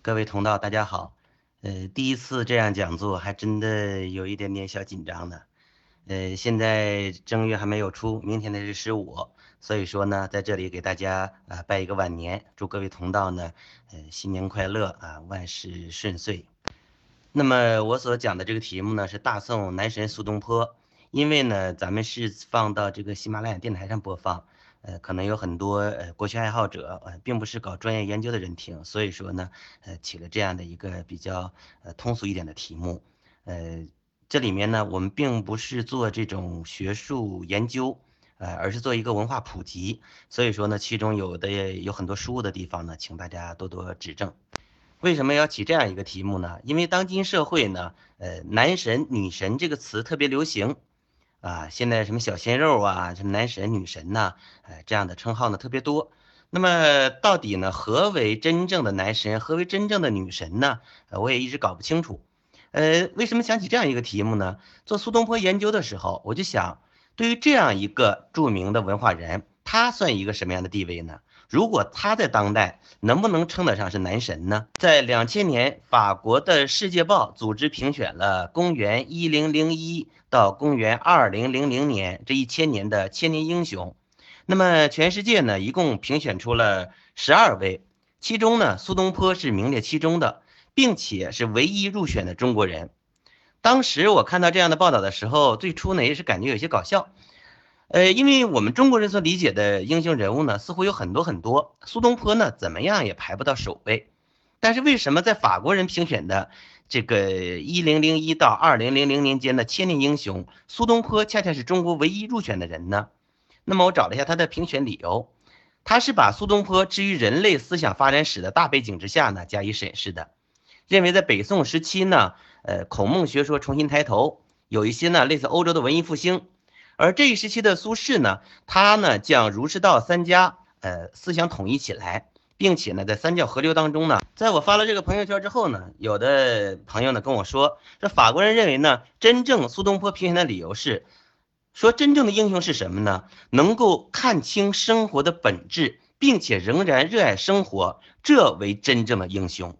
各位同道，大家好。呃，第一次这样讲座，还真的有一点点小紧张呢。呃，现在正月还没有出，明天呢是十五，所以说呢，在这里给大家啊拜一个晚年，祝各位同道呢，呃，新年快乐啊，万事顺遂。那么我所讲的这个题目呢，是大宋男神苏东坡，因为呢，咱们是放到这个喜马拉雅电台上播放。呃，可能有很多呃国学爱好者，呃，并不是搞专业研究的人听，所以说呢，呃，起了这样的一个比较呃通俗一点的题目。呃，这里面呢，我们并不是做这种学术研究，呃，而是做一个文化普及。所以说呢，其中有的有很多失误的地方呢，请大家多多指正。为什么要起这样一个题目呢？因为当今社会呢，呃，男神女神这个词特别流行。啊，现在什么小鲜肉啊，什么男神女神呐，哎，这样的称号呢特别多。那么到底呢，何为真正的男神，何为真正的女神呢？呃，我也一直搞不清楚。呃，为什么想起这样一个题目呢？做苏东坡研究的时候，我就想，对于这样一个著名的文化人，他算一个什么样的地位呢？如果他在当代能不能称得上是男神呢？在两千年，法国的《世界报》组织评选了公元一零零一到公元二零零零年这一千年的千年英雄。那么全世界呢，一共评选出了十二位，其中呢，苏东坡是名列其中的，并且是唯一入选的中国人。当时我看到这样的报道的时候，最初呢也是感觉有些搞笑。呃，因为我们中国人所理解的英雄人物呢，似乎有很多很多。苏东坡呢，怎么样也排不到首位。但是为什么在法国人评选的这个一零零一到二零零零年间的千年英雄，苏东坡恰恰是中国唯一入选的人呢？那么我找了一下他的评选理由，他是把苏东坡置于人类思想发展史的大背景之下呢加以审视的，认为在北宋时期呢，呃，孔孟学说重新抬头，有一些呢类似欧洲的文艺复兴。而这一时期的苏轼呢，他呢将儒释道三家呃思想统一起来，并且呢在三教合流当中呢，在我发了这个朋友圈之后呢，有的朋友呢跟我说，这法国人认为呢，真正苏东坡评选的理由是，说真正的英雄是什么呢？能够看清生活的本质，并且仍然热爱生活，这为真正的英雄。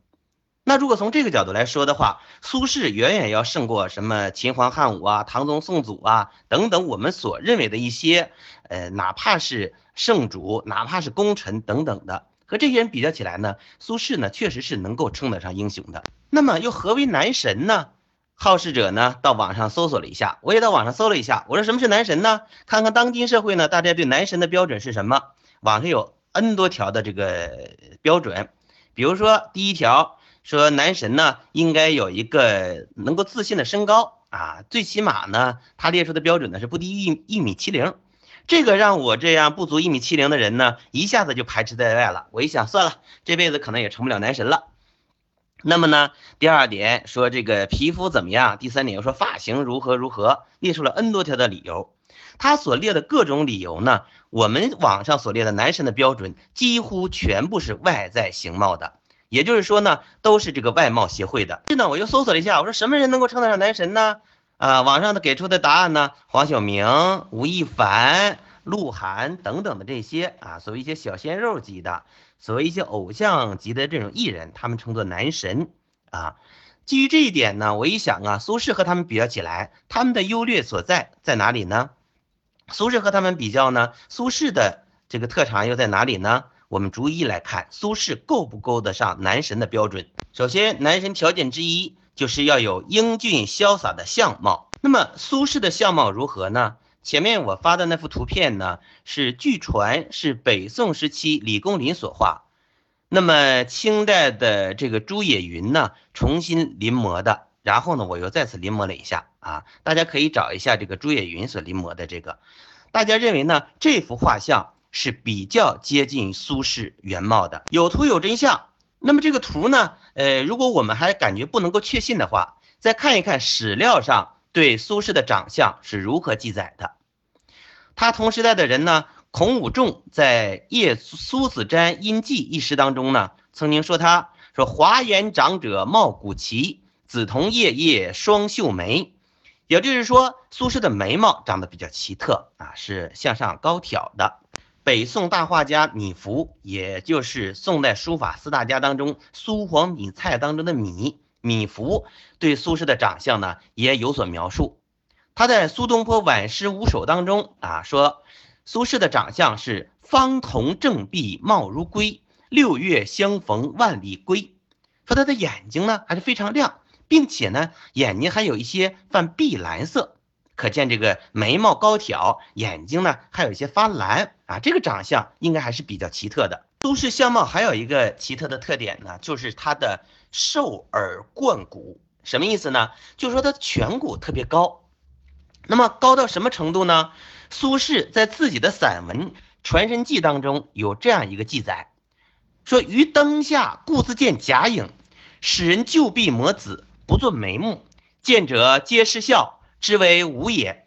那如果从这个角度来说的话，苏轼远远要胜过什么秦皇汉武啊、唐宗宋祖啊等等我们所认为的一些，呃，哪怕是圣主，哪怕是功臣等等的，和这些人比较起来呢，苏轼呢确实是能够称得上英雄的。那么又何为男神呢？好事者呢到网上搜索了一下，我也到网上搜了一下，我说什么是男神呢？看看当今社会呢，大家对男神的标准是什么？网上有 N 多条的这个标准，比如说第一条。说男神呢，应该有一个能够自信的身高啊，最起码呢，他列出的标准呢是不低于一米七零，这个让我这样不足一米七零的人呢，一下子就排斥在外了。我一想，算了，这辈子可能也成不了男神了。那么呢，第二点说这个皮肤怎么样？第三点又说发型如何如何，列出了 N 多条的理由。他所列的各种理由呢，我们网上所列的男神的标准几乎全部是外在形貌的。也就是说呢，都是这个外貌协会的。是呢，我又搜索了一下，我说什么人能够称得上男神呢？啊，网上的给出的答案呢，黄晓明、吴亦凡、鹿晗等等的这些啊，所谓一些小鲜肉级的，所谓一些偶像级的这种艺人，他们称作男神啊。基于这一点呢，我一想啊，苏轼和他们比较起来，他们的优劣所在在哪里呢？苏轼和他们比较呢，苏轼的这个特长又在哪里呢？我们逐一来看，苏轼够不够得上男神的标准？首先，男神条件之一就是要有英俊潇洒的相貌。那么，苏轼的相貌如何呢？前面我发的那幅图片呢，是据传是北宋时期李公麟所画，那么清代的这个朱野云呢重新临摹的。然后呢，我又再次临摹了一下啊，大家可以找一下这个朱野云所临摹的这个。大家认为呢？这幅画像？是比较接近苏轼原貌的，有图有真相。那么这个图呢？呃，如果我们还感觉不能够确信的话，再看一看史料上对苏轼的长相是如何记载的。他同时代的人呢，孔武仲在《夜苏子瞻音记》一诗当中呢，曾经说他说华颜长者貌古奇，梓潼夜夜双秀眉，也就是说苏轼的眉毛长得比较奇特啊，是向上高挑的。北宋大画家米芾，也就是宋代书法四大家当中苏黄米蔡当中的米米芾，对苏轼的长相呢也有所描述。他在《苏东坡晚诗五首》当中啊说，苏轼的长相是方瞳正闭，貌如龟，六月相逢万里归。说他的眼睛呢还是非常亮，并且呢眼睛还有一些泛碧蓝色。可见这个眉毛高挑，眼睛呢还有一些发蓝啊，这个长相应该还是比较奇特的。苏轼相貌还有一个奇特的特点呢，就是他的瘦耳冠骨，什么意思呢？就是说他颧骨特别高。那么高到什么程度呢？苏轼在自己的散文《传神记》当中有这样一个记载，说于灯下故自见假影，使人旧壁磨子，不作眉目，见者皆失笑。之为无也，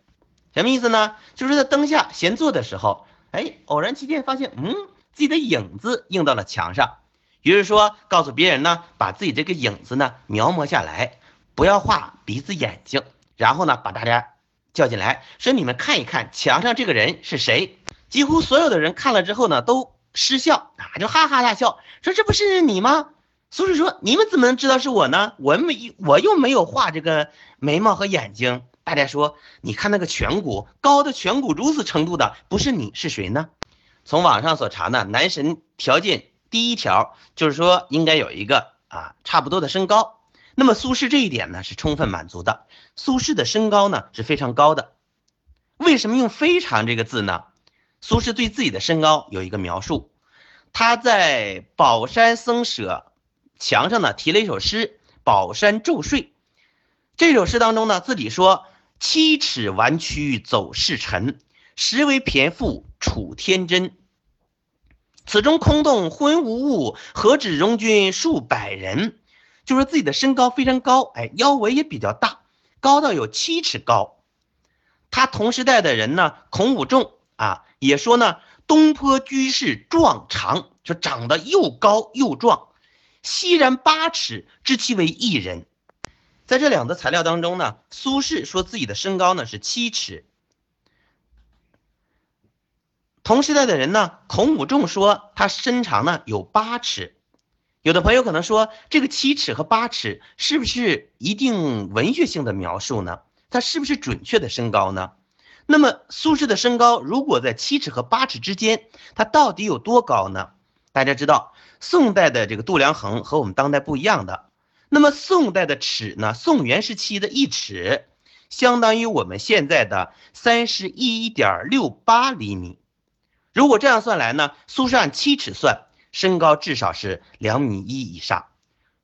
什么意思呢？就是在灯下闲坐的时候，哎，偶然期间发现，嗯，自己的影子映到了墙上。于是说，告诉别人呢，把自己这个影子呢描摹下来，不要画鼻子眼睛。然后呢，把大家叫进来，说你们看一看墙上这个人是谁。几乎所有的人看了之后呢，都失笑啊，就哈哈大笑，说这不是你吗？苏轼说，你们怎么能知道是我呢？我没，我又没有画这个眉毛和眼睛。大家说，你看那个颧骨高的颧骨如此程度的，不是你是谁呢？从网上所查呢，男神条件第一条就是说应该有一个啊差不多的身高。那么苏轼这一点呢是充分满足的。苏轼的身高呢是非常高的。为什么用“非常”这个字呢？苏轼对自己的身高有一个描述，他在宝山僧舍墙上呢题了一首诗《宝山昼睡》。这首诗当中呢，自己说。七尺弯曲走世尘，实为骈赋楚天真。此中空洞昏无物，何止容君数百人？就说自己的身高非常高，哎，腰围也比较大，高到有七尺高。他同时代的人呢，孔武仲啊，也说呢，东坡居士壮长，就长得又高又壮，熙然八尺，知其为一人。在这两则材料当中呢，苏轼说自己的身高呢是七尺，同时代的人呢，孔武仲说他身长呢有八尺。有的朋友可能说，这个七尺和八尺是不是一定文学性的描述呢？它是不是准确的身高呢？那么苏轼的身高如果在七尺和八尺之间，他到底有多高呢？大家知道，宋代的这个度量衡和我们当代不一样的。那么宋代的尺呢？宋元时期的一尺，相当于我们现在的三十一点六八厘米。如果这样算来呢，苏轼按七尺算，身高至少是两米一以上；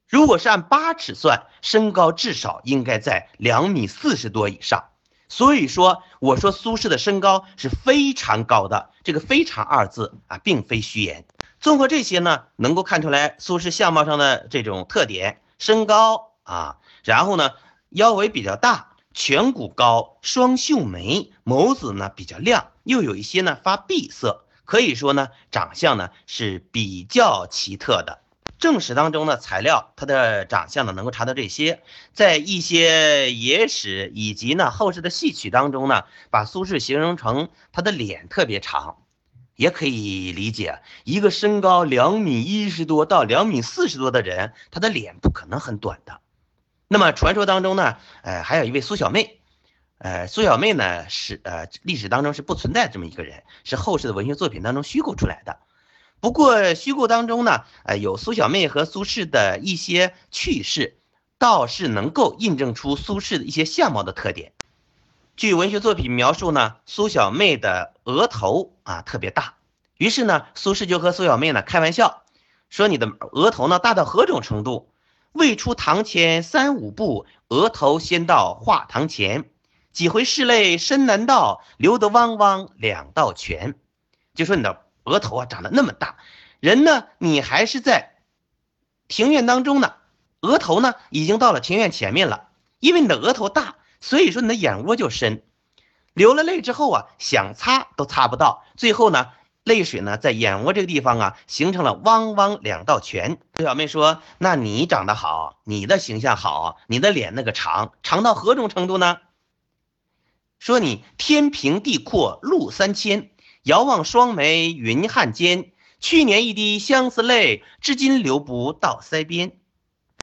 如果是按八尺算，身高至少应该在两米四十多以上。所以说，我说苏轼的身高是非常高的。这个“非常”二字啊，并非虚言。综合这些呢，能够看出来苏轼相貌上的这种特点。身高啊，然后呢，腰围比较大，颧骨高，双秀眉，眸子呢比较亮，又有一些呢发碧色，可以说呢，长相呢是比较奇特的。正史当中的材料，他的长相呢能够查到这些，在一些野史以及呢后世的戏曲当中呢，把苏轼形容成他的脸特别长。也可以理解，一个身高两米一十多到两米四十多的人，他的脸不可能很短的。那么传说当中呢，呃，还有一位苏小妹，呃，苏小妹呢是呃历史当中是不存在这么一个人，是后世的文学作品当中虚构出来的。不过虚构当中呢，呃，有苏小妹和苏轼的一些趣事，倒是能够印证出苏轼的一些相貌的特点。据文学作品描述呢，苏小妹的额头啊特别大，于是呢，苏轼就和苏小妹呢开玩笑，说你的额头呢大到何种程度？未出堂前三五步，额头先到画堂前，几回拭泪深难道，流得汪汪两道泉。就说你的额头啊长得那么大，人呢你还是在庭院当中呢，额头呢已经到了庭院前面了，因为你的额头大。所以说你的眼窝就深，流了泪之后啊，想擦都擦不到，最后呢，泪水呢在眼窝这个地方啊，形成了汪汪两道泉。刘小妹说：“那你长得好，你的形象好，你的脸那个长，长到何种程度呢？说你天平地阔路三千，遥望双眉云汉间，去年一滴相思泪，至今流不到腮边。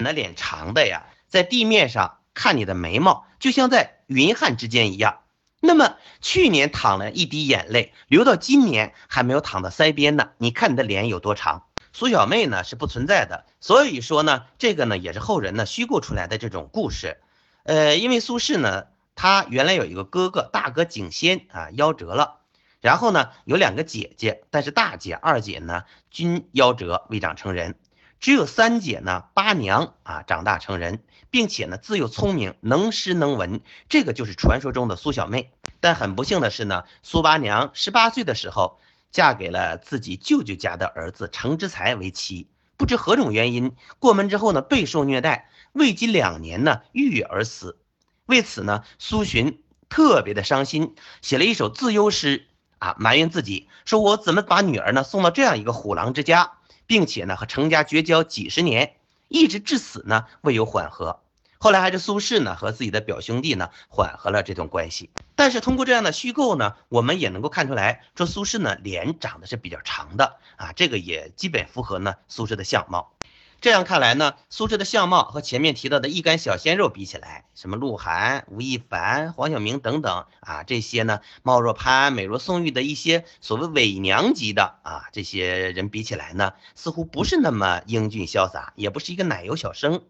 那脸长的呀，在地面上看你的眉毛，就像在云汉之间一样。那么去年淌了一滴眼泪，流到今年还没有淌到腮边呢。你看你的脸有多长？苏小妹呢是不存在的，所以说呢，这个呢也是后人呢虚构出来的这种故事。呃，因为苏轼呢，他原来有一个哥哥，大哥景仙啊夭折了，然后呢有两个姐姐，但是大姐、二姐呢均夭折未长成人。只有三姐呢，八娘啊，长大成人，并且呢，自幼聪明，能诗能文，这个就是传说中的苏小妹。但很不幸的是呢，苏八娘十八岁的时候，嫁给了自己舅舅家的儿子程之才为妻。不知何种原因，过门之后呢，备受虐待，未及两年呢，郁郁而死。为此呢，苏洵特别的伤心，写了一首自忧诗啊，埋怨自己，说我怎么把女儿呢送到这样一个虎狼之家。并且呢，和程家绝交几十年，一直至死呢未有缓和。后来还是苏轼呢和自己的表兄弟呢缓和了这段关系。但是通过这样的虚构呢，我们也能够看出来，说苏轼呢脸长得是比较长的啊，这个也基本符合呢苏轼的相貌。这样看来呢，苏轼的相貌和前面提到的一干小鲜肉比起来，什么鹿晗、吴亦凡、黄晓明等等啊，这些呢貌若潘安、美若宋玉的一些所谓伪娘级的啊，这些人比起来呢，似乎不是那么英俊潇洒，也不是一个奶油小生。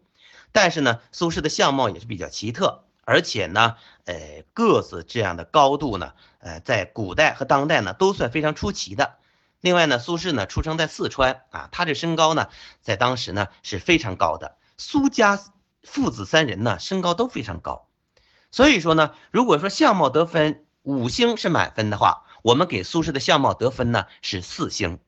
但是呢，苏轼的相貌也是比较奇特，而且呢，呃，个子这样的高度呢，呃，在古代和当代呢，都算非常出奇的。另外呢，苏轼呢出生在四川啊，他这身高呢，在当时呢是非常高的。苏家父子三人呢身高都非常高，所以说呢，如果说相貌得分五星是满分的话，我们给苏轼的相貌得分呢是四星。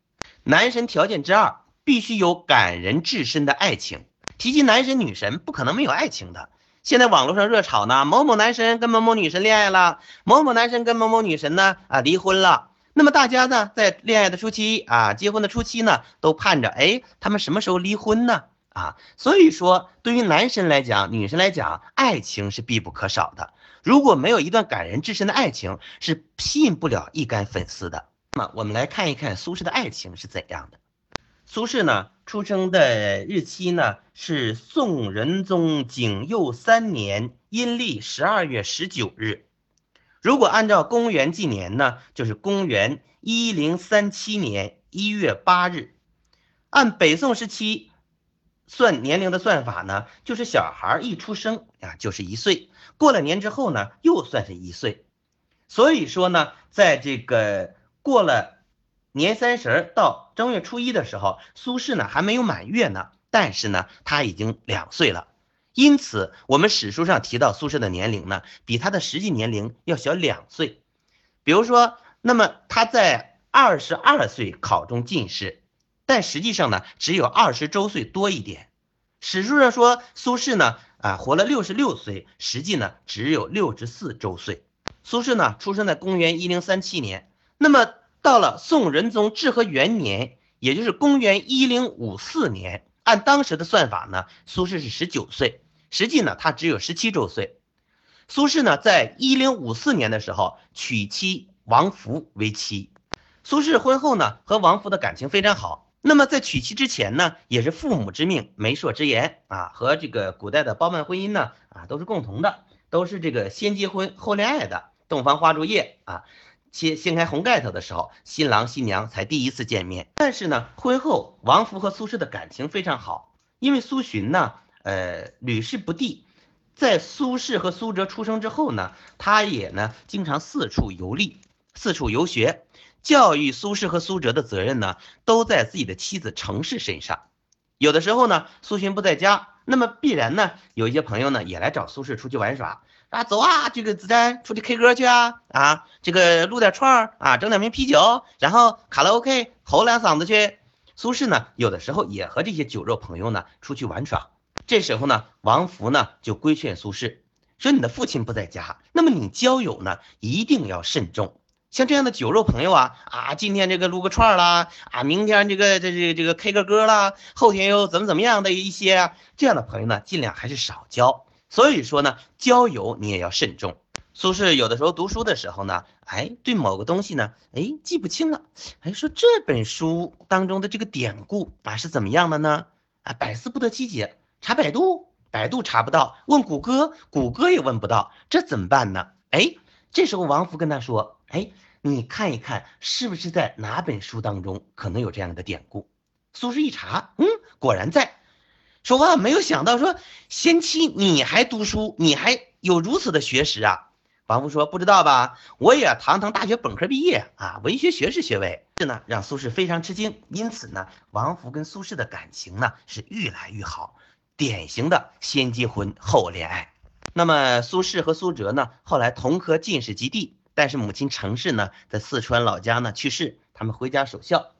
男神条件之二，必须有感人至深的爱情。提及男神女神，不可能没有爱情的。现在网络上热炒呢，某某男神跟某某女神恋爱了，某某男神跟某某女神呢啊离婚了。那么大家呢，在恋爱的初期啊，结婚的初期呢，都盼着，哎，他们什么时候离婚呢？啊，所以说，对于男神来讲，女神来讲，爱情是必不可少的。如果没有一段感人至深的爱情，是吸引不了一干粉丝的。那么，我们来看一看苏轼的爱情是怎样的。苏轼呢，出生的日期呢是宋仁宗景佑三年阴历十二月十九日。如果按照公元纪年呢，就是公元一零三七年一月八日。按北宋时期算年龄的算法呢，就是小孩一出生啊就是一岁，过了年之后呢又算是一岁。所以说呢，在这个过了年三十到正月初一的时候，苏轼呢还没有满月呢，但是呢他已经两岁了。因此，我们史书上提到苏轼的年龄呢，比他的实际年龄要小两岁。比如说，那么他在二十二岁考中进士，但实际上呢，只有二十周岁多一点。史书上说苏轼呢，啊，活了六十六岁，实际呢只有六十四周岁。苏轼呢，出生在公元一零三七年，那么到了宋仁宗至和元年，也就是公元一零五四年，按当时的算法呢，苏轼是十九岁。实际呢，他只有十七周岁。苏轼呢，在一零五四年的时候娶妻王弗为妻。苏轼婚后呢，和王弗的感情非常好。那么在娶妻之前呢，也是父母之命，媒妁之言啊，和这个古代的包办婚姻呢，啊，都是共同的，都是这个先结婚后恋爱的。洞房花烛夜啊，掀掀开红盖头的时候，新郎新娘才第一次见面。但是呢，婚后王弗和苏轼的感情非常好，因为苏洵呢。呃，屡试不第，在苏轼和苏辙出生之后呢，他也呢经常四处游历，四处游学，教育苏轼和苏辙的责任呢都在自己的妻子程氏身上。有的时候呢，苏洵不在家，那么必然呢有一些朋友呢也来找苏轼出去玩耍啊，走啊，这个子瞻出去 K 歌去啊，啊，这个撸点串儿啊，整两瓶啤酒，然后卡拉 OK 吼两嗓子去。苏轼呢有的时候也和这些酒肉朋友呢出去玩耍。这时候呢，王弗呢就规劝苏轼说：“你的父亲不在家，那么你交友呢一定要慎重。像这样的酒肉朋友啊啊，今天这个撸个串啦啊，明天这个这这这个 K 个歌啦，后天又怎么怎么样的一些这样的朋友呢，尽量还是少交。所以说呢，交友你也要慎重。”苏轼有的时候读书的时候呢，哎，对某个东西呢，哎，记不清了，哎，说这本书当中的这个典故啊是怎么样的呢？啊，百思不得其解，查百度，百度查不到，问谷歌，谷歌也问不到，这怎么办呢？哎，这时候王福跟他说，哎，你看一看，是不是在哪本书当中可能有这样的典故？苏轼一查，嗯，果然在。说万没有想到，说贤妻你还读书，你还有如此的学识啊！王福说：“不知道吧？我也堂堂大学本科毕业啊，文学学士学位。”这呢让苏轼非常吃惊。因此呢，王福跟苏轼的感情呢是愈来愈好，典型的先结婚后恋爱。那么苏轼和苏辙呢，后来同科进士及第，但是母亲程氏呢在四川老家呢去世，他们回家守孝。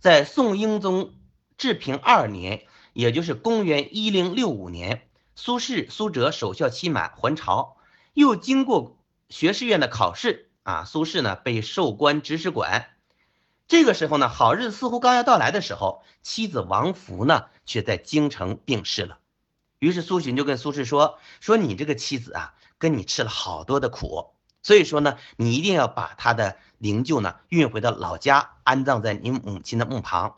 在宋英宗治平二年，也就是公元一零六五年，苏轼、苏辙守孝期满还朝。又经过学士院的考试啊，苏轼呢被授官直史馆。这个时候呢，好日子似乎刚要到来的时候，妻子王弗呢却在京城病逝了。于是苏洵就跟苏轼说：“说你这个妻子啊，跟你吃了好多的苦，所以说呢，你一定要把她的灵柩呢运回到老家，安葬在你母亲的墓旁。”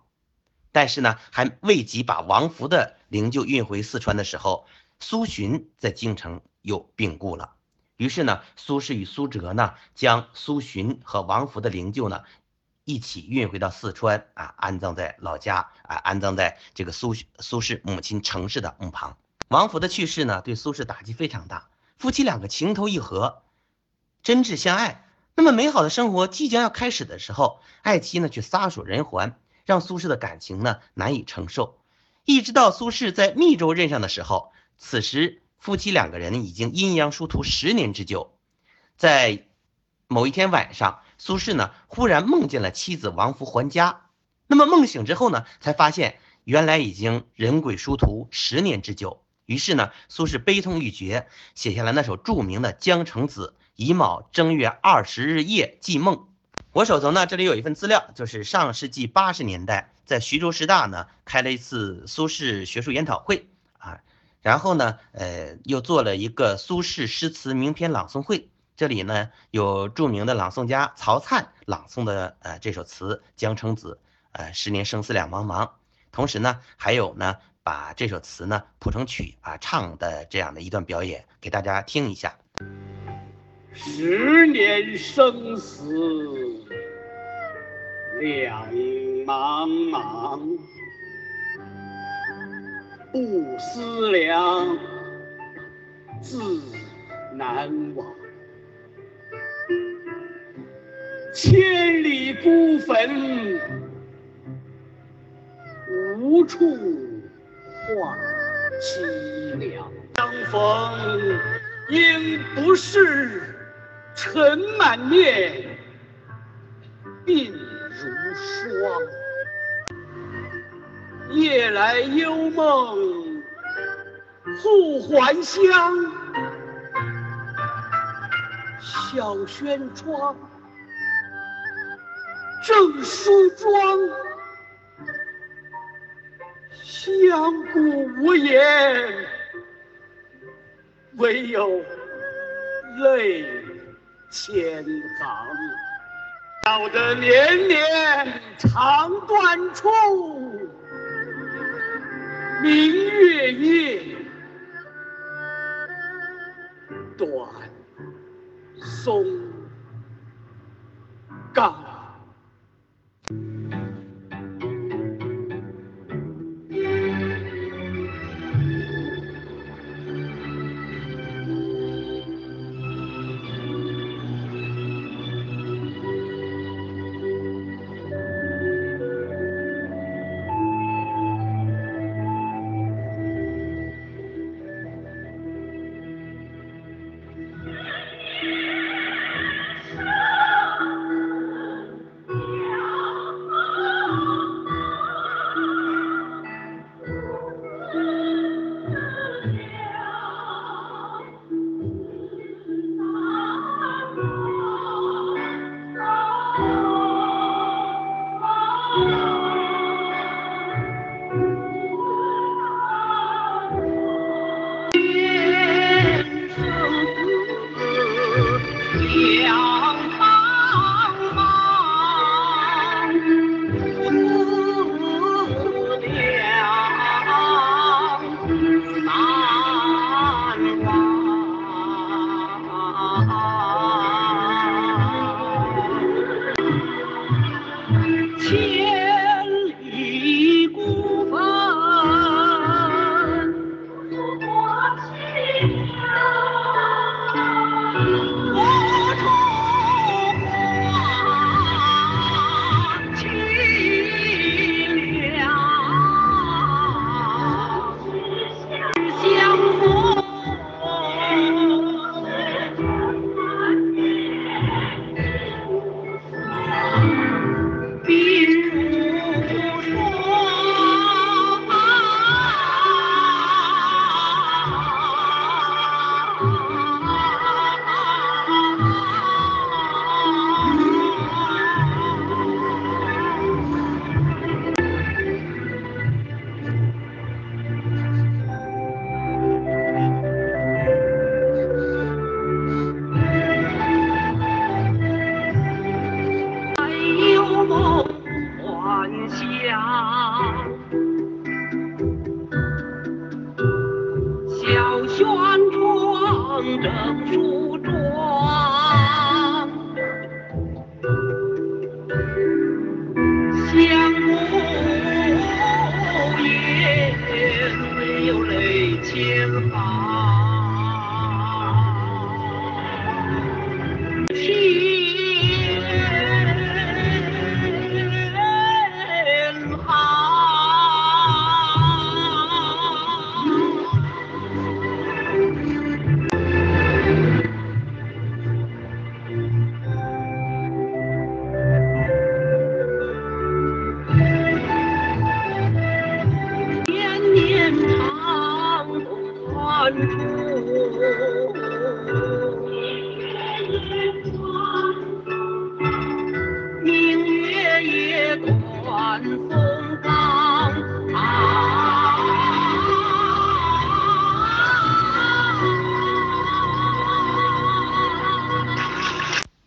但是呢，还未及把王弗的灵柩运回四川的时候，苏洵在京城又病故了。于是呢，苏轼与苏辙呢，将苏洵和王弗的灵柩呢，一起运回到四川啊，安葬在老家啊，安葬在这个苏苏轼母亲程氏的墓旁。王弗的去世呢，对苏轼打击非常大。夫妻两个情投意合，真挚相爱，那么美好的生活即将要开始的时候，爱妻呢却撒手人寰，让苏轼的感情呢难以承受。一直到苏轼在密州任上的时候，此时。夫妻两个人已经阴阳殊途十年之久，在某一天晚上，苏轼呢忽然梦见了妻子王弗还家。那么梦醒之后呢，才发现原来已经人鬼殊途十年之久。于是呢，苏轼悲痛欲绝，写下了那首著名的《江城子·乙卯正月二十日夜记梦》。我手头呢这里有一份资料，就是上世纪八十年代在徐州师大呢开了一次苏轼学术研讨会啊。然后呢，呃，又做了一个苏轼诗词名篇朗诵会。这里呢，有著名的朗诵家曹灿朗诵的呃这首词《江城子》，呃，十年生死两茫茫。同时呢，还有呢，把这首词呢谱成曲啊唱的这样的一段表演，给大家听一下。十年生死两茫茫。不思量，自难忘。千里孤坟，无处话凄凉。相逢应不是尘满面，鬓霜。夜来幽梦忽还乡，小轩窗，正梳妆，相顾无言，唯有泪千行。晓得年年肠断处。明月夜，短松冈。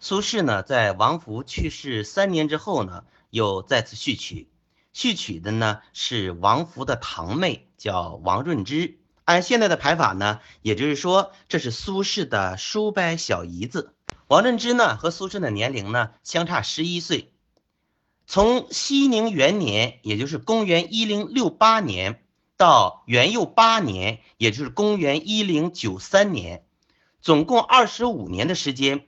苏轼呢，在王弗去世三年之后呢，又再次续曲，续曲的呢是王弗的堂妹，叫王润之。按现在的排法呢，也就是说，这是苏轼的叔伯小姨子。王润之呢，和苏轼的年龄呢相差十一岁。从熙宁元年，也就是公元一零六八年，到元佑八年，也就是公元一零九三年，总共二十五年的时间。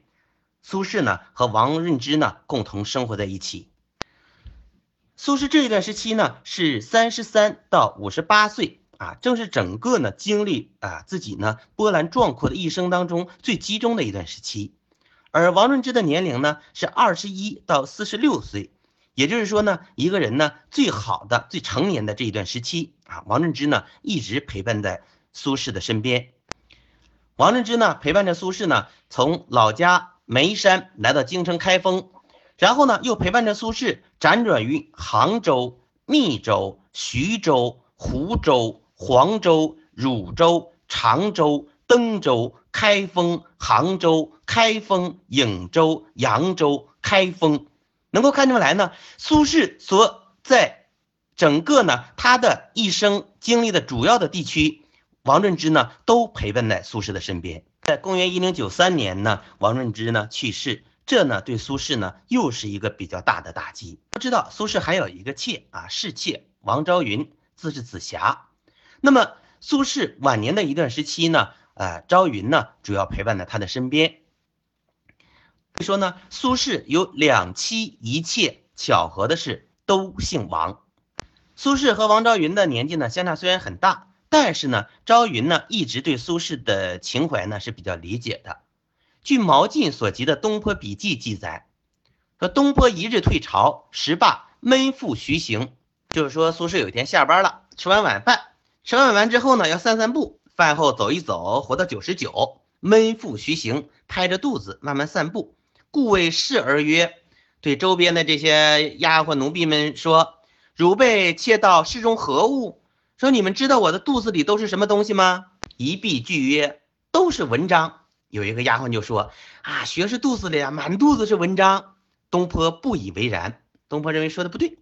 苏轼呢和王润之呢共同生活在一起。苏轼这一段时期呢是三十三到五十八岁啊，正是整个呢经历啊自己呢波澜壮阔的一生当中最集中的一段时期。而王润之的年龄呢是二十一到四十六岁，也就是说呢一个人呢最好的最成年的这一段时期啊，王润之呢一直陪伴在苏轼的身边。王润之呢陪伴着苏轼呢从老家。眉山来到京城开封，然后呢，又陪伴着苏轼辗转于杭州、密州、徐州、湖州、黄州、汝州、常州、登州、开封、杭州、开封、颍州、扬州、开封，能够看出来呢，苏轼所在整个呢他的一生经历的主要的地区，王润之呢都陪伴在苏轼的身边。在公元一零九三年呢，王润之呢去世，这呢对苏轼呢又是一个比较大的打击。不知道苏轼还有一个妾啊，侍妾王昭云，字是紫霞。那么苏轼晚年的一段时期呢，呃，昭云呢主要陪伴在他的身边。说呢，苏轼有两妻一妾，巧合的是都姓王。苏轼和王昭云的年纪呢相差虽然很大。但是呢，朝云呢一直对苏轼的情怀呢是比较理解的。据毛晋所集的《东坡笔记》记载，说东坡一日退朝，时罢闷腹徐行。就是说苏轼有一天下班了，吃完晚饭，吃完晚饭之后呢，要散散步，饭后走一走，活到九十九，闷腹徐行，拍着肚子慢慢散步。故谓侍儿曰：“对周边的这些丫鬟奴婢们说，汝辈窃道室中何物？”说你们知道我的肚子里都是什么东西吗？一闭俱曰：“都是文章。”有一个丫鬟就说：“啊，学士肚子里啊，满肚子是文章。”东坡不以为然，东坡认为说的不对。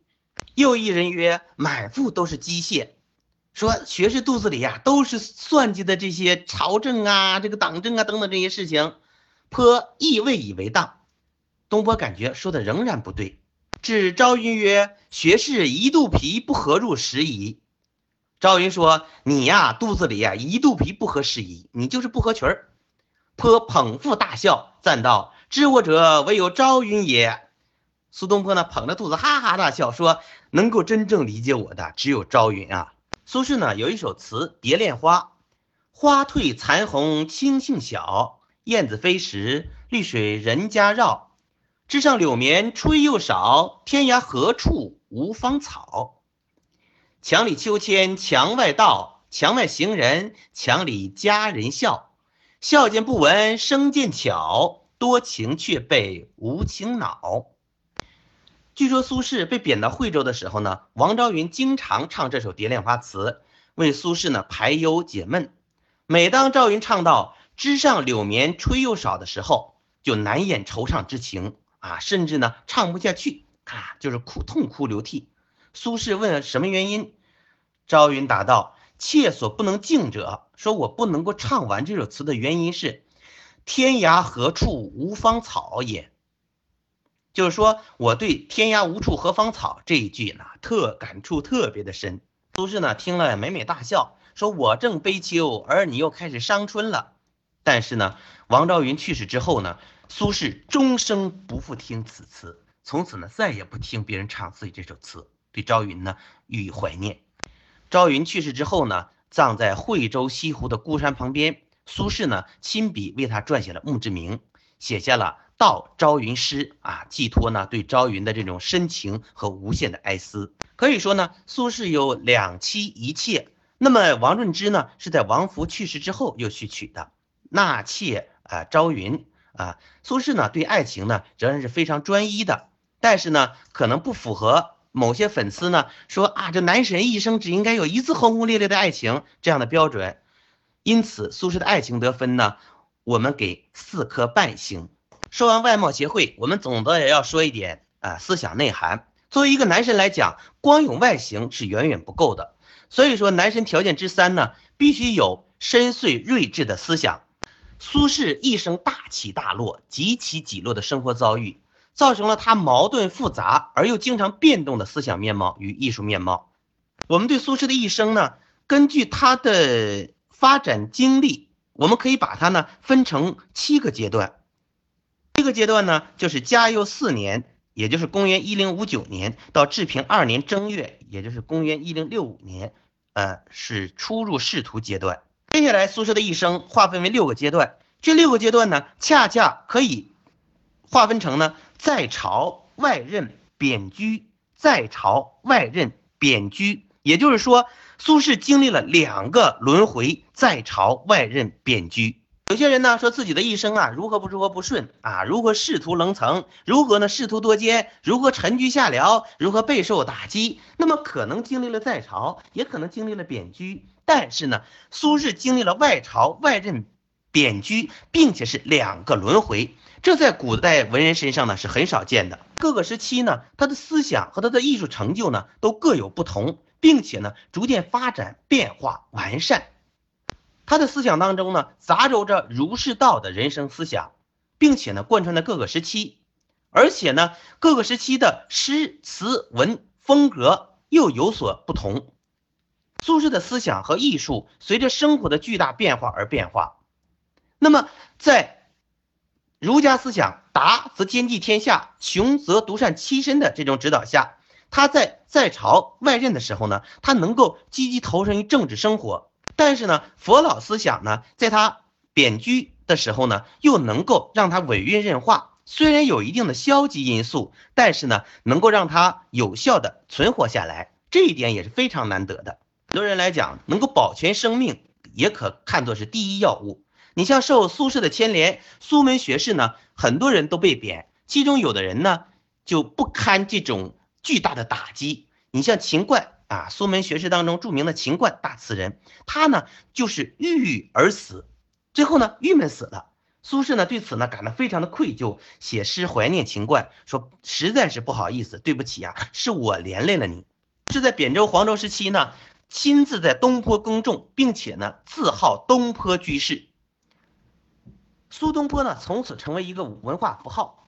又一人曰：“满腹都是机械。”说学士肚子里呀，都是算计的这些朝政啊、这个党政啊等等这些事情。颇亦未以为当。东坡感觉说的仍然不对。至昭云曰：“学士一肚皮不合入时宜。”赵云说：“你呀，肚子里呀一肚皮不合时宜，你就是不合群儿。”颇捧腹大笑，赞道：“知我者唯有赵云也。”苏东坡呢，捧着肚子哈哈大笑，说：“能够真正理解我的，只有赵云啊。”苏轼呢，有一首词《蝶恋花》：“花褪残红青杏小，燕子飞时绿水人家绕。枝上柳绵吹又少，天涯何处无芳草。”墙里秋千墙外道，墙外行人墙里佳人笑。笑见不闻声渐巧，多情却被无情恼。据说苏轼被贬到惠州的时候呢，王昭云经常唱这首《蝶恋花》词，为苏轼呢排忧解闷。每当赵云唱到“枝上柳绵吹又少”的时候，就难掩惆怅之情啊，甚至呢唱不下去，啊，就是哭痛哭流涕。苏轼问什么原因，赵云答道：“妾所不能敬者，说我不能够唱完这首词的原因是“天涯何处无芳草也”，就是说我对“天涯无处何芳草”这一句呢，特感触特别的深。苏轼呢听了美美大笑，说我正悲秋，而你又开始伤春了。但是呢，王昭云去世之后呢，苏轼终生不复听此词，从此呢再也不听别人唱自己这首词，对朝云呢予以怀念。朝云去世之后呢，葬在惠州西湖的孤山旁边。苏轼呢亲笔为他撰写了墓志铭，写下了《悼朝云》诗啊，寄托呢对朝云的这种深情和无限的哀思。可以说呢，苏轼有两妻一妾。那么王润之呢，是在王弗去世之后又去娶的纳妾啊，朝云啊。苏轼呢对爱情呢仍然是非常专一的，但是呢可能不符合。某些粉丝呢说啊，这男神一生只应该有一次轰轰烈烈的爱情这样的标准，因此苏轼的爱情得分呢，我们给四颗半星。说完外貌协会，我们总的也要说一点啊思想内涵。作为一个男神来讲，光有外形是远远不够的，所以说男神条件之三呢，必须有深邃睿智的思想。苏轼一生大起大落、几起几落的生活遭遇。造成了他矛盾复杂而又经常变动的思想面貌与艺术面貌。我们对苏轼的一生呢，根据他的发展经历，我们可以把它呢分成七个阶段。第一个阶段呢，就是嘉佑四年，也就是公元一零五九年到治平二年正月，也就是公元一零六五年，呃，是初入仕途阶段。接下来，苏轼的一生划分为六个阶段，这六个阶段呢，恰恰可以划分成呢。在朝外任贬居，在朝外任贬居，也就是说，苏轼经历了两个轮回，在朝外任贬居。有些人呢说自己的一生啊，如何不如何不顺啊，如何仕途棱层，如何呢仕途多艰，如何沉居下僚，如何备受打击。那么可能经历了在朝，也可能经历了贬居，但是呢，苏轼经历了外朝外任贬居，并且是两个轮回。这在古代文人身上呢是很少见的。各个时期呢，他的思想和他的艺术成就呢都各有不同，并且呢逐渐发展、变化、完善。他的思想当中呢杂糅着儒释道的人生思想，并且呢贯穿在各个时期，而且呢各个时期的诗词文风格又有所不同。苏轼的思想和艺术随着生活的巨大变化而变化。那么在儒家思想达则兼济天下，穷则独善其身的这种指导下，他在在朝外任的时候呢，他能够积极投身于政治生活；但是呢，佛老思想呢，在他贬居的时候呢，又能够让他委运任化。虽然有一定的消极因素，但是呢，能够让他有效的存活下来，这一点也是非常难得的。很多人来讲，能够保全生命，也可看作是第一要务。你像受苏轼的牵连，苏门学士呢，很多人都被贬，其中有的人呢就不堪这种巨大的打击。你像秦观啊，苏门学士当中著名的秦观大词人，他呢就是郁郁而死，最后呢郁闷死了。苏轼呢对此呢感到非常的愧疚，写诗怀念秦观，说实在是不好意思，对不起啊，是我连累了你。是在扁舟、黄州时期呢，亲自在东坡耕种，并且呢自号东坡居士。苏东坡呢，从此成为一个文化符号。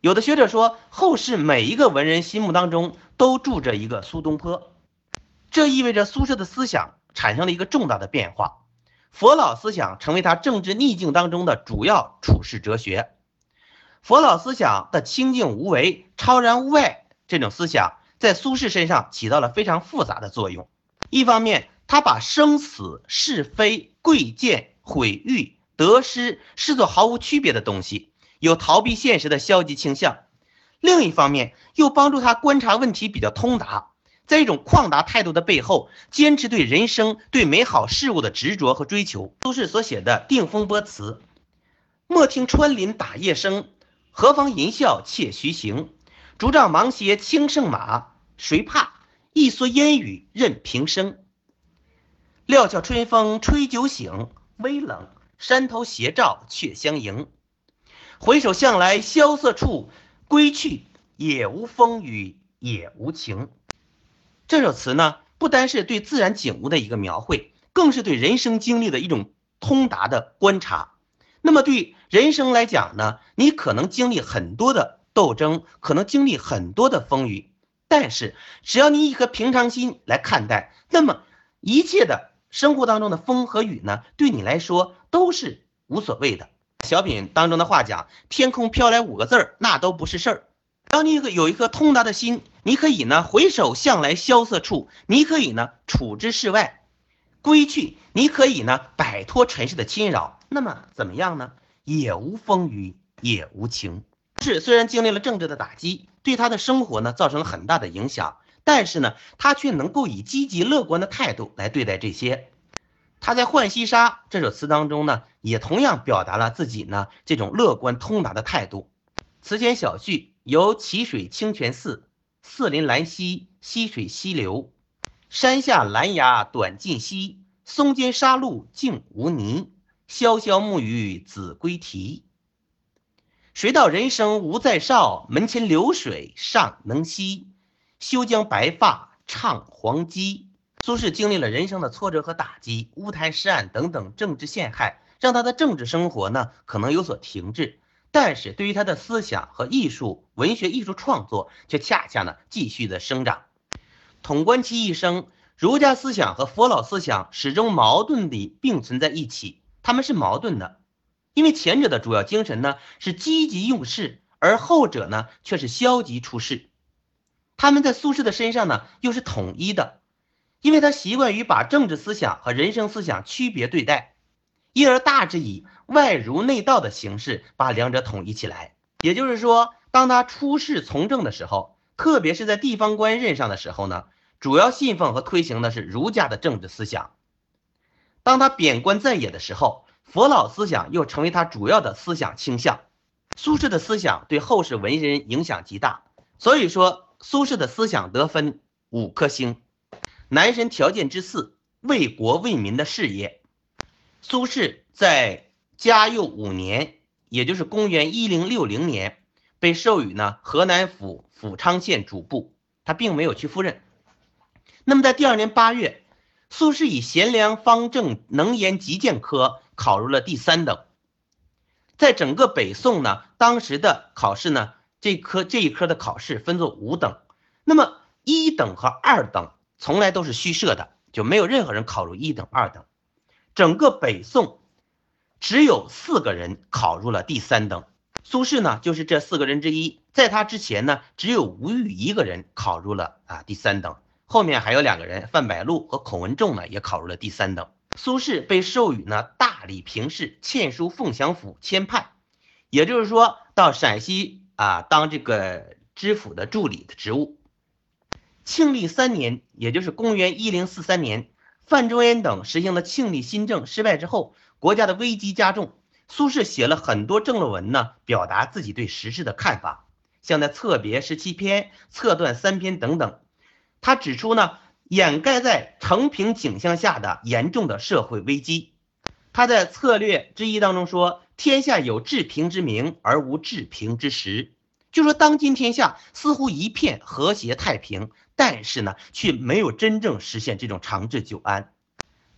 有的学者说，后世每一个文人心目当中都住着一个苏东坡，这意味着苏轼的思想产生了一个重大的变化，佛老思想成为他政治逆境当中的主要处世哲学。佛老思想的清净无为、超然物外这种思想，在苏轼身上起到了非常复杂的作用。一方面，他把生死、是非、贵贱、毁誉。得失视作毫无区别的东西，有逃避现实的消极倾向；另一方面，又帮助他观察问题比较通达。在一种旷达态度的背后，坚持对人生、对美好事物的执着和追求。苏轼所写的《定风波》词：“莫听穿林打叶声，何妨吟啸且徐行。竹杖芒鞋轻胜马，谁怕？一蓑烟雨任平生。料峭春风吹酒醒，微冷。”山头斜照却相迎，回首向来萧瑟处，归去，也无风雨也无晴。这首词呢，不单是对自然景物的一个描绘，更是对人生经历的一种通达的观察。那么对人生来讲呢，你可能经历很多的斗争，可能经历很多的风雨，但是只要你一颗平常心来看待，那么一切的生活当中的风和雨呢，对你来说都是无所谓的。小品当中的话讲，天空飘来五个字儿，那都不是事儿。当你有一颗通达的心，你可以呢回首向来萧瑟处，你可以呢处之世外。归去，你可以呢摆脱尘世的侵扰，那么怎么样呢？也无风雨，也无晴。是虽然经历了政治的打击，对他的生活呢造成了很大的影响，但是呢，他却能够以积极乐观的态度来对待这些。他在《浣溪沙》这首词当中呢，也同样表达了自己呢这种乐观通达的态度。词前小序由齐水清泉寺，寺临兰溪，溪水溪流。山下兰芽短浸溪，松间沙路净无泥。潇潇暮雨子规啼。谁道人生无再少？门前流水尚能西。休将白发唱黄鸡。苏轼经历了人生的挫折和打击，乌台诗案等等政治陷害，让他的政治生活呢可能有所停滞。但是对于他的思想和艺术、文学艺术创作，却恰恰呢继续的生长。统观其一生，儒家思想和佛老思想始终矛盾地并存在一起。他们是矛盾的，因为前者的主要精神呢是积极用事，而后者呢却是消极出事。他们在苏轼的身上呢又是统一的，因为他习惯于把政治思想和人生思想区别对待，因而大致以外儒内道的形式把两者统一起来。也就是说，当他出仕从政的时候，特别是在地方官任上的时候呢。主要信奉和推行的是儒家的政治思想。当他贬官在野的时候，佛老思想又成为他主要的思想倾向。苏轼的思想对后世文人影响极大，所以说苏轼的思想得分五颗星。男神条件之四，为国为民的事业。苏轼在嘉佑五年，也就是公元一零六零年，被授予呢河南府府昌县主簿，他并没有去赴任。那么在第二年八月，苏轼以贤良方正、能言极谏科考入了第三等。在整个北宋呢，当时的考试呢，这科这一科的考试分作五等。那么一等和二等从来都是虚设的，就没有任何人考入一等、二等。整个北宋只有四个人考入了第三等，苏轼呢就是这四个人之一。在他之前呢，只有吴玉一个人考入了啊第三等。后面还有两个人，范百禄和孔文仲呢，也考入了第三等。苏轼被授予呢大理平事、签书凤翔府签判，也就是说到陕西啊当这个知府的助理的职务。庆历三年，也就是公元一零四三年，范仲淹等实行了庆历新政失败之后，国家的危机加重。苏轼写了很多政论文呢，表达自己对时事的看法，像在《策别》十七篇、《策断》三篇等等。他指出呢，掩盖在成平景象下的严重的社会危机。他在策略之一当中说：“天下有治平之名，而无治平之实。”就说当今天下似乎一片和谐太平，但是呢，却没有真正实现这种长治久安。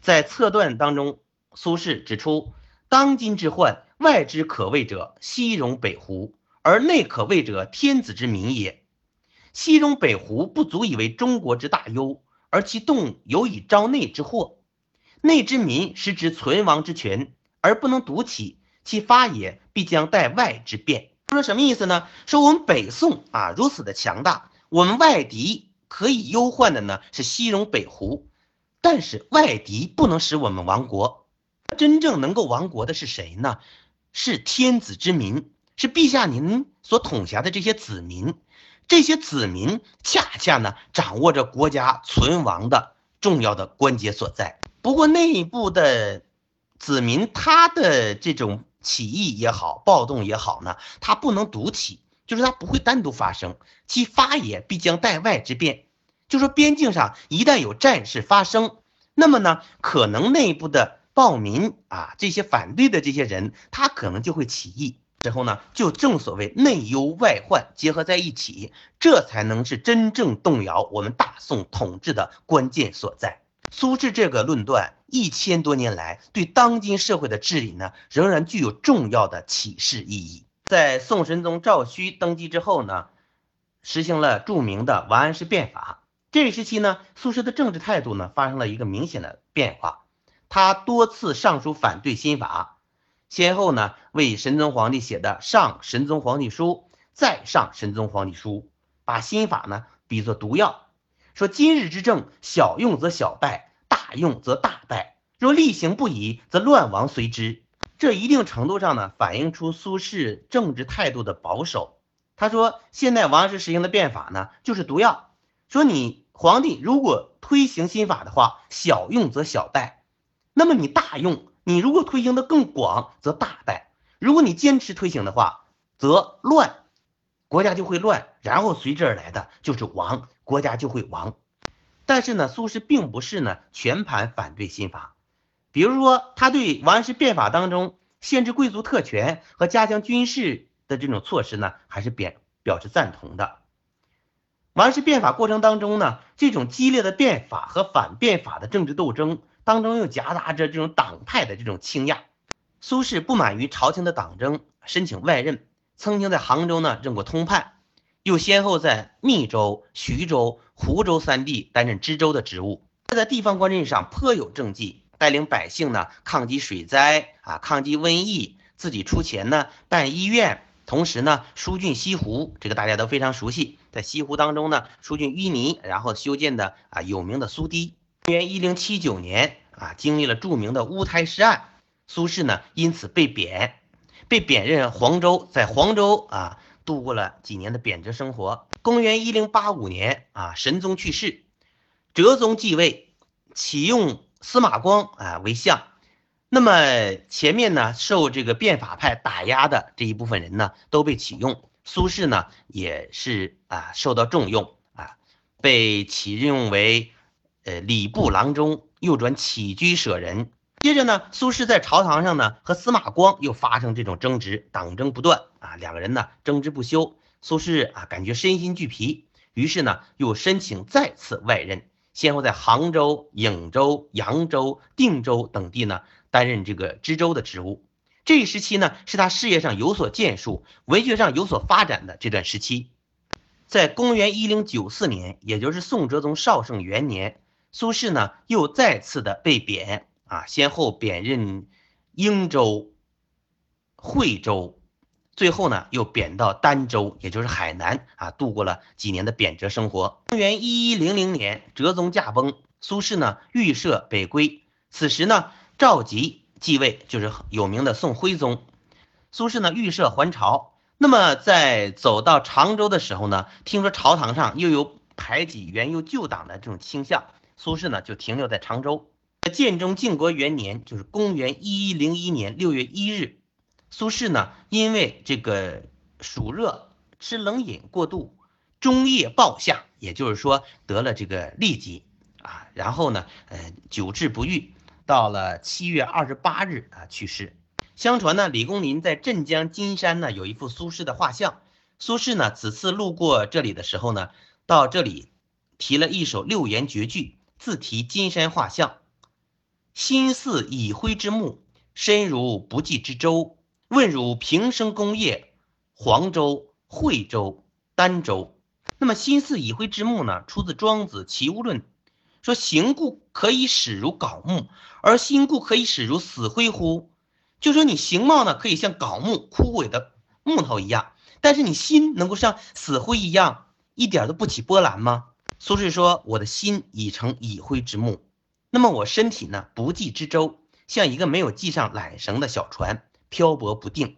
在策断当中，苏轼指出：“当今之患，外之可畏者，西戎北胡；而内可畏者，天子之民也。”西戎北胡不足以为中国之大忧，而其动有以招内之祸。内之民实之存亡之权，而不能独起，其发也必将待外之变。说什么意思呢？说我们北宋啊如此的强大，我们外敌可以忧患的呢是西戎北胡，但是外敌不能使我们亡国。真正能够亡国的是谁呢？是天子之民，是陛下您所统辖的这些子民。这些子民恰恰呢，掌握着国家存亡的重要的关节所在。不过内部的子民，他的这种起义也好，暴动也好呢，它不能独起，就是它不会单独发生，其发也必将带外之变。就说边境上一旦有战事发生，那么呢，可能内部的暴民啊，这些反对的这些人，他可能就会起义。之后呢，就正所谓内忧外患结合在一起，这才能是真正动摇我们大宋统治的关键所在。苏轼这个论断，一千多年来对当今社会的治理呢，仍然具有重要的启示意义。在宋神宗赵顼登基之后呢，实行了著名的王安石变法。这一时期呢，苏轼的政治态度呢，发生了一个明显的变化。他多次上书反对新法，先后呢为神宗皇帝写的《上神宗皇帝书》《再上神宗皇帝书》，把新法呢比作毒药。说今日之政，小用则小败，大用则大败。若厉行不已，则乱亡随之。这一定程度上呢，反映出苏轼政治态度的保守。他说，现在王安石实行的变法呢，就是毒药。说你皇帝如果推行新法的话，小用则小败；那么你大用，你如果推行的更广，则大败。如果你坚持推行的话，则乱，国家就会乱，然后随之而来的就是亡。国家就会亡，但是呢，苏轼并不是呢全盘反对新法，比如说他对王安石变法当中限制贵族特权和加强军事的这种措施呢，还是表表示赞同的。王安石变法过程当中呢，这种激烈的变法和反变法的政治斗争当中，又夹杂着这种党派的这种倾轧。苏轼不满于朝廷的党争，申请外任，曾经在杭州呢任过通判。又先后在密州、徐州、湖州三地担任知州的职务，他在地方官任上颇有政绩，带领百姓呢抗击水灾啊，抗击瘟疫，自己出钱呢办医院，同时呢疏浚西湖，这个大家都非常熟悉，在西湖当中呢疏浚淤泥，然后修建的啊有名的苏堤。公元一零七九年啊，经历了著名的乌台诗案，苏轼呢因此被贬，被贬任黄州，在黄州啊。度过了几年的贬谪生活。公元一零八五年啊，神宗去世，哲宗继位，启用司马光啊为相。那么前面呢，受这个变法派打压的这一部分人呢，都被启用。苏轼呢，也是啊受到重用啊，被启用为呃礼部郎中，又转起居舍人。接着呢，苏轼在朝堂上呢和司马光又发生这种争执，党争不断啊，两个人呢争执不休。苏轼啊感觉身心俱疲，于是呢又申请再次外任，先后在杭州、颍州、扬州、定州等地呢担任这个知州的职务。这一时期呢是他事业上有所建树、文学上有所发展的这段时期。在公元一零九四年，也就是宋哲宗绍圣元年，苏轼呢又再次的被贬。啊，先后贬任英州、惠州，最后呢又贬到儋州，也就是海南啊，度过了几年的贬谪生活。公元一一零零年，哲宗驾崩，苏轼呢预设北归。此时呢，赵佶继位，就是有名的宋徽宗。苏轼呢预设还朝，那么在走到常州的时候呢，听说朝堂上又有排挤元佑旧党的这种倾向，苏轼呢就停留在常州。建中靖国元年，就是公元一一零一年六月一日，苏轼呢，因为这个暑热，吃冷饮过度，中夜暴下，也就是说得了这个痢疾啊，然后呢，呃，久治不愈，到了七月二十八日啊去世。相传呢，李公麟在镇江金山呢有一幅苏轼的画像，苏轼呢此次路过这里的时候呢，到这里提了一首六言绝句，自题金山画像。心似已灰之木，身如不济之舟。问汝平生功业，黄州、惠州、儋州。那么心似已灰之木呢？出自《庄子·齐物论》，说形故可以使如槁木，而心故可以使如死灰乎？就说你形貌呢，可以像槁木枯萎的木头一样，但是你心能够像死灰一样，一点都不起波澜吗？苏轼说：“我的心已成已灰之木。”那么我身体呢，不系之舟，像一个没有系上缆绳的小船，漂泊不定。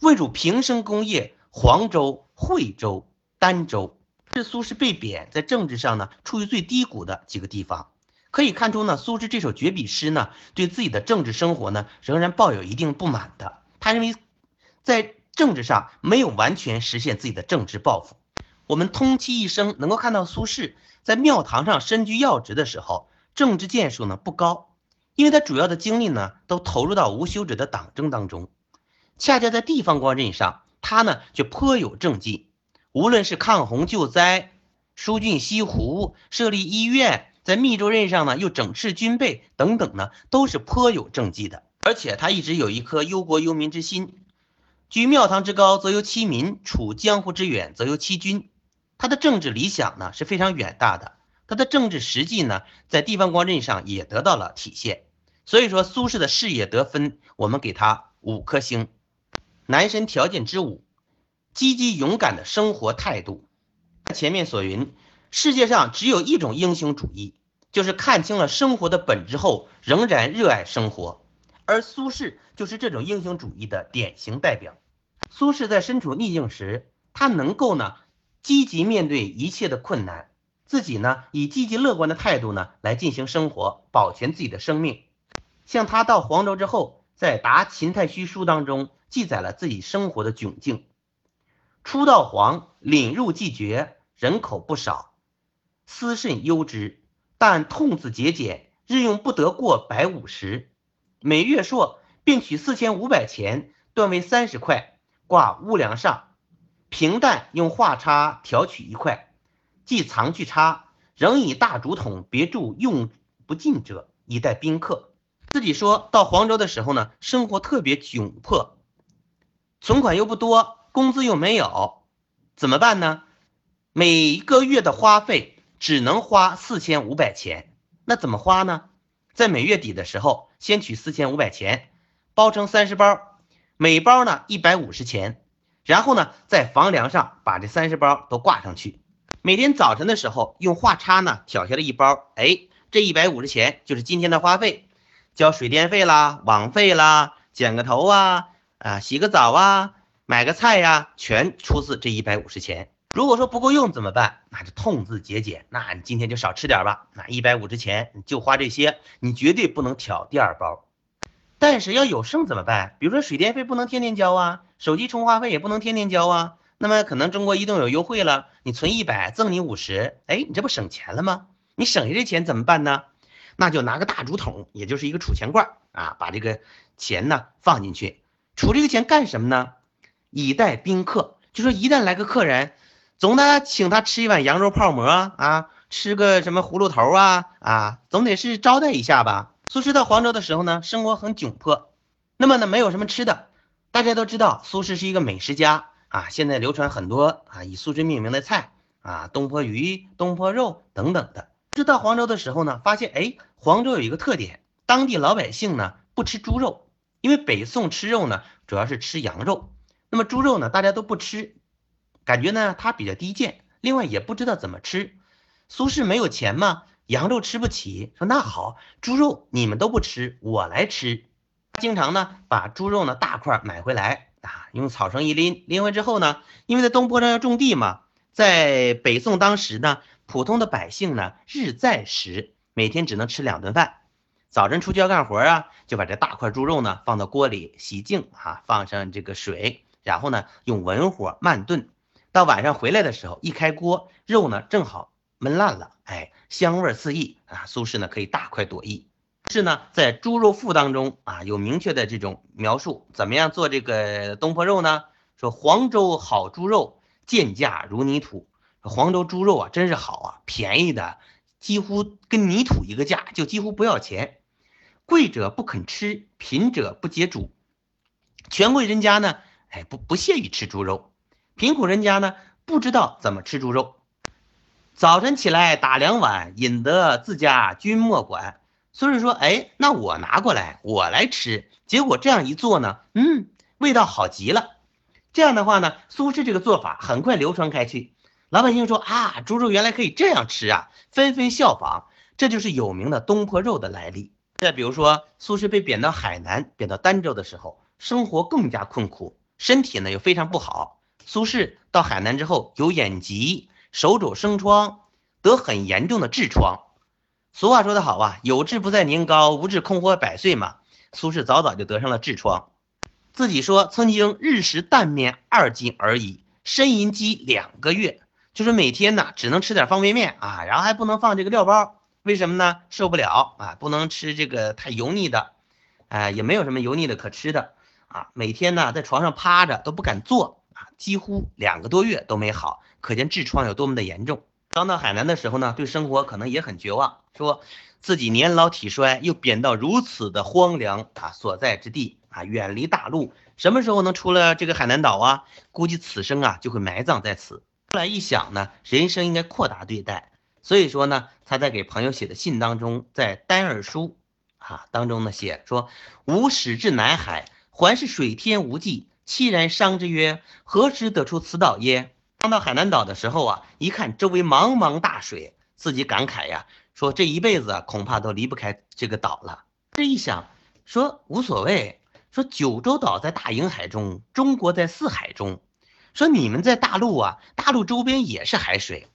问汝平生功业，黄州、惠州、儋州。是苏轼被贬，在政治上呢，处于最低谷的几个地方。可以看出呢，苏轼这首绝笔诗呢，对自己的政治生活呢，仍然抱有一定不满的。他认为，在政治上没有完全实现自己的政治抱负。我们通其一生，能够看到苏轼在庙堂上身居要职的时候。政治建树呢不高，因为他主要的精力呢都投入到无休止的党争当中。恰恰在地方官任上，他呢却颇有政绩。无论是抗洪救灾、疏浚西湖、设立医院，在密州任上呢又整治军备等等呢，都是颇有政绩的。而且他一直有一颗忧国忧民之心。居庙堂之高，则忧其民；处江湖之远，则忧其君。他的政治理想呢是非常远大的，他的政治实际呢在地方官任上也得到了体现。所以说，苏轼的事业得分，我们给他五颗星。男神条件之五，积极勇敢的生活态度。前面所云，世界上只有一种英雄主义，就是看清了生活的本质后，仍然热爱生活。而苏轼就是这种英雄主义的典型代表。苏轼在身处逆境时，他能够呢积极面对一切的困难，自己呢以积极乐观的态度呢来进行生活，保全自己的生命。像他到黄州之后，在《答秦太虚书》当中记载了自己生活的窘境：初到黄，领入既绝，人口不少，思甚忧之，但痛自节俭，日用不得过百五十。每月朔，并取四千五百钱，断为三十块，挂屋梁上。平淡用画叉挑取一块，即藏去差，仍以大竹筒别注用不尽者，以待宾客。自己说到黄州的时候呢，生活特别窘迫，存款又不多，工资又没有，怎么办呢？每个月的花费只能花四千五百钱，那怎么花呢？在每月底的时候，先取四千五百钱，包成三十包，每包呢一百五十钱，然后呢在房梁上把这三十包都挂上去。每天早晨的时候，用话叉呢挑下了一包，哎，这一百五十钱就是今天的花费，交水电费啦、网费啦、剪个头啊、啊洗个澡啊、买个菜呀，全出自这一百五十钱。如果说不够用怎么办？那就痛自节俭。那你今天就少吃点吧。那一百五十钱你就花这些，你绝对不能挑第二包。但是要有剩怎么办？比如说水电费不能天天交啊，手机充话费也不能天天交啊。那么可能中国移动有优惠了，你存一百赠你五十，哎，你这不省钱了吗？你省下这钱怎么办呢？那就拿个大竹筒，也就是一个储钱罐啊，把这个钱呢放进去。储这个钱干什么呢？以待宾客，就说一旦来个客人。总得请他吃一碗羊肉泡馍啊，吃个什么葫芦头啊啊，总得是招待一下吧。苏轼到黄州的时候呢，生活很窘迫，那么呢，没有什么吃的。大家都知道苏轼是一个美食家啊，现在流传很多啊以苏轼命名的菜啊，东坡鱼、东坡肉等等的。是到黄州的时候呢，发现哎，黄州有一个特点，当地老百姓呢不吃猪肉，因为北宋吃肉呢主要是吃羊肉，那么猪肉呢大家都不吃。感觉呢，它比较低贱，另外也不知道怎么吃。苏轼没有钱嘛，羊肉吃不起，说那好，猪肉你们都不吃，我来吃。经常呢把猪肉呢大块买回来啊，用草绳一拎，拎回之后呢，因为在东坡上要种地嘛，在北宋当时呢，普通的百姓呢日在食，每天只能吃两顿饭。早晨出去要干活啊，就把这大块猪肉呢放到锅里洗净啊，放上这个水，然后呢用文火慢炖。到晚上回来的时候，一开锅，肉呢正好焖烂了，哎，香味四溢啊！苏轼呢可以大快朵颐。是呢，在《猪肉赋》当中啊，有明确的这种描述，怎么样做这个东坡肉呢？说黄州好猪肉，贱价如泥土。黄州猪肉啊，真是好啊，便宜的几乎跟泥土一个价，就几乎不要钱。贵者不肯吃，贫者不解煮。权贵人家呢，哎，不不屑于吃猪肉。贫苦人家呢，不知道怎么吃猪肉。早晨起来打两碗，引得自家君莫管。所以说，哎，那我拿过来，我来吃。结果这样一做呢，嗯，味道好极了。这样的话呢，苏轼这个做法很快流传开去。老百姓说啊，猪肉原来可以这样吃啊，纷纷效仿。这就是有名的东坡肉的来历。再比如说，苏轼被贬到海南、贬到儋州的时候，生活更加困苦，身体呢又非常不好。苏轼到海南之后，有眼疾，手肘生疮，得很严重的痔疮。俗话说得好啊，有志不在年高，无志空活百岁嘛。苏轼早早就得上了痔疮，自己说曾经日食淡面二斤而已，呻吟饥两个月，就是每天呢只能吃点方便面啊，然后还不能放这个料包，为什么呢？受不了啊，不能吃这个太油腻的，哎，也没有什么油腻的可吃的。啊，每天呢在床上趴着都不敢坐啊，几乎两个多月都没好，可见痔疮有多么的严重。刚到海南的时候呢，对生活可能也很绝望，说自己年老体衰，又贬到如此的荒凉啊所在之地啊，远离大陆，什么时候能出了这个海南岛啊？估计此生啊就会埋葬在此。后来一想呢，人生应该扩大对待，所以说呢，他在给朋友写的信当中，在单耳书啊当中呢写说：“吾始至南海，环视水天无际，凄然伤之曰：何时得出此岛耶？”刚到海南岛的时候啊，一看周围茫茫大水，自己感慨呀，说这一辈子恐怕都离不开这个岛了。这一想，说无所谓，说九州岛在大瀛海中，中国在四海中。说你们在大陆啊，大陆周边也是海水，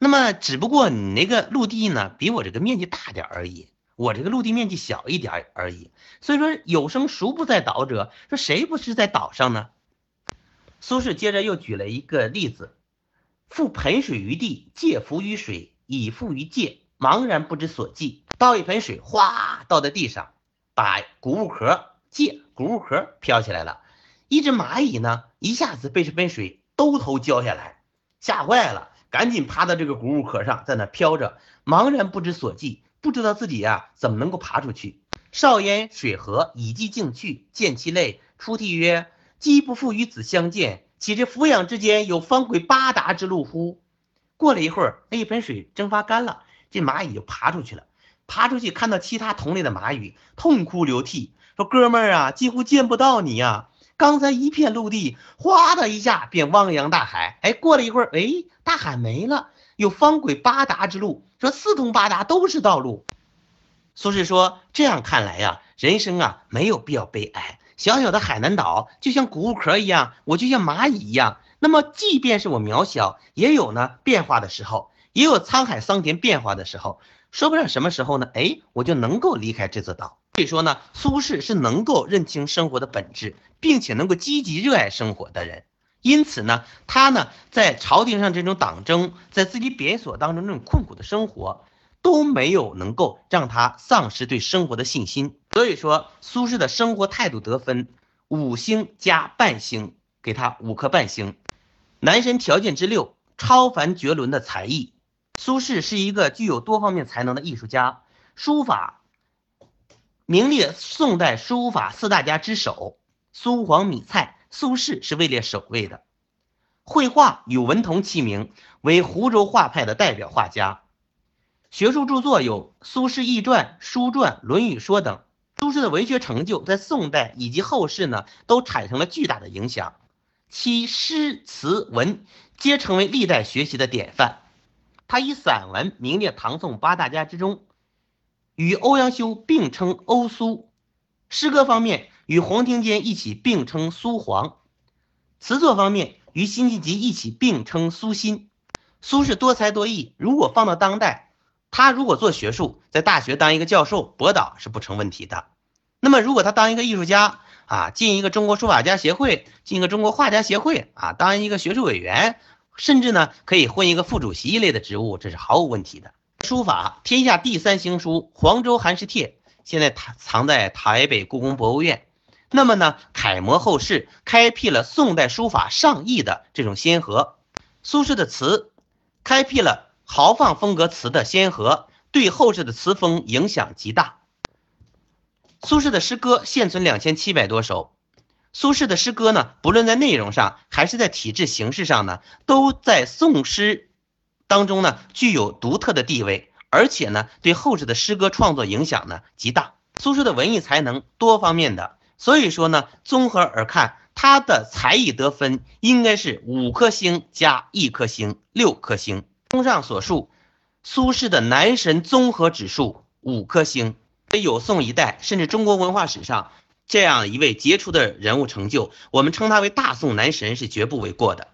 那么只不过你那个陆地呢，比我这个面积大点而已，我这个陆地面积小一点而已。所以说有生孰不在岛者？说谁不是在岛上呢？苏轼接着又举了一个例子：覆盆水于地，借浮于水，以覆于界，茫然不知所计。倒一盆水，哗倒在地上，把谷物壳借谷物壳飘起来了。一只蚂蚁呢，一下子被这盆水兜头浇下来，吓坏了，赶紧爬到这个谷物壳上，在那飘着，茫然不知所计，不知道自己呀怎么能够爬出去。少焉水河，以鸡径去，见其类，出涕曰：“鸡不复与子相见，岂知俯仰之间有方轨八达之路乎？”过了一会儿，那一盆水蒸发干了，这蚂蚁就爬出去了。爬出去看到其他同类的蚂蚁，痛哭流涕，说：“哥们儿啊，几乎见不到你呀！”刚才一片陆地，哗的一下便汪洋大海。哎，过了一会儿，哎，大海没了，有方轨八达之路，说四通八达都是道路。苏轼说：“这样看来呀，人生啊没有必要悲哀。小小的海南岛就像谷物壳一样，我就像蚂蚁一样。那么，即便是我渺小，也有呢变化的时候，也有沧海桑田变化的时候。说不上什么时候呢？哎，我就能够离开这座岛。”所以说呢，苏轼是能够认清生活的本质，并且能够积极热爱生活的人。因此呢，他呢在朝廷上这种党争，在自己贬所当中这种困苦的生活，都没有能够让他丧失对生活的信心。所以说，苏轼的生活态度得分五星加半星，给他五颗半星。男神条件之六，超凡绝伦的才艺。苏轼是一个具有多方面才能的艺术家，书法。名列宋代书法四大家之首，苏黄米蔡，苏轼是位列首位的。绘画与文同齐名，为湖州画派的代表画家。学术著作有《苏轼易传》《书传》《论语说》等。苏轼的文学成就在宋代以及后世呢，都产生了巨大的影响。其诗词文皆成为历代学习的典范。他以散文名列唐宋八大家之中。与欧阳修并称欧苏，诗歌方面与黄庭坚一起并称苏黄，词作方面与辛弃疾一起并称苏辛。苏轼多才多艺，如果放到当代，他如果做学术，在大学当一个教授博导是不成问题的。那么如果他当一个艺术家啊，进一个中国书法家协会，进一个中国画家协会啊，当一个学术委员，甚至呢可以混一个副主席一类的职务，这是毫无问题的。书法天下第三行书《黄州寒食帖》，现在藏在台北故宫博物院。那么呢，楷模后世，开辟了宋代书法上亿的这种先河。苏轼的词，开辟了豪放风格词的先河，对后世的词风影响极大。苏轼的诗歌现存两千七百多首。苏轼的诗歌呢，不论在内容上还是在体制形式上呢，都在宋诗。当中呢，具有独特的地位，而且呢，对后世的诗歌创作影响呢极大。苏轼的文艺才能多方面的，所以说呢，综合而看，他的才艺得分应该是五颗星加一颗星，六颗星。综上所述，苏轼的男神综合指数五颗星。有宋一代，甚至中国文化史上这样一位杰出的人物成就，我们称他为大宋男神是绝不为过的。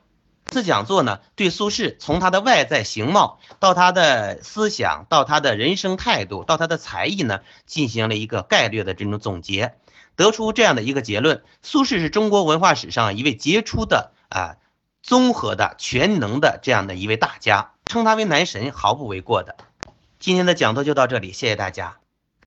次讲座呢，对苏轼从他的外在形貌到他的思想，到他的人生态度，到他的才艺呢，进行了一个概略的这种总结，得出这样的一个结论：苏轼是中国文化史上一位杰出的啊，综合的、全能的这样的一位大家，称他为男神毫不为过的。今天的讲座就到这里，谢谢大家。